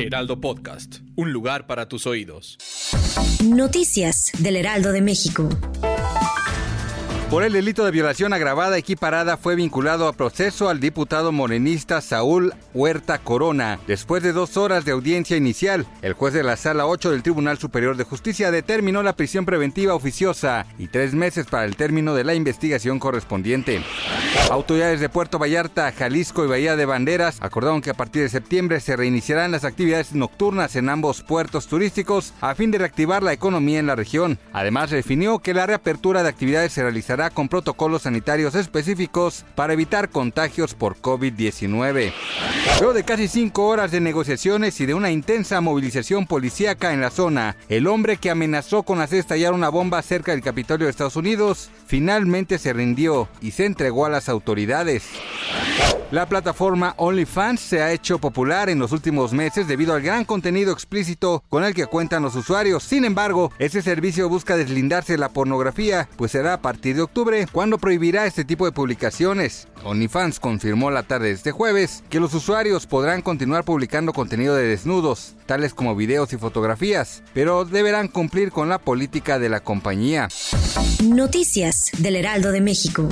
Heraldo Podcast, un lugar para tus oídos. Noticias del Heraldo de México. Por el delito de violación agravada equiparada fue vinculado a proceso al diputado morenista Saúl Huerta Corona. Después de dos horas de audiencia inicial, el juez de la Sala 8 del Tribunal Superior de Justicia determinó la prisión preventiva oficiosa y tres meses para el término de la investigación correspondiente. Autoridades de Puerto Vallarta, Jalisco y Bahía de Banderas acordaron que a partir de septiembre se reiniciarán las actividades nocturnas en ambos puertos turísticos a fin de reactivar la economía en la región. Además, definió que la reapertura de actividades se realizará con protocolos sanitarios específicos para evitar contagios por COVID-19. Luego de casi cinco horas de negociaciones y de una intensa movilización policíaca en la zona, el hombre que amenazó con hacer estallar una bomba cerca del Capitolio de Estados Unidos finalmente se rindió y se entregó a las autoridades. La plataforma OnlyFans se ha hecho popular en los últimos meses debido al gran contenido explícito con el que cuentan los usuarios. Sin embargo, ese servicio busca deslindarse de la pornografía, pues será a partir de octubre cuando prohibirá este tipo de publicaciones. OnlyFans confirmó la tarde de este jueves que los usuarios podrán continuar publicando contenido de desnudos, tales como videos y fotografías, pero deberán cumplir con la política de la compañía. Noticias del Heraldo de México.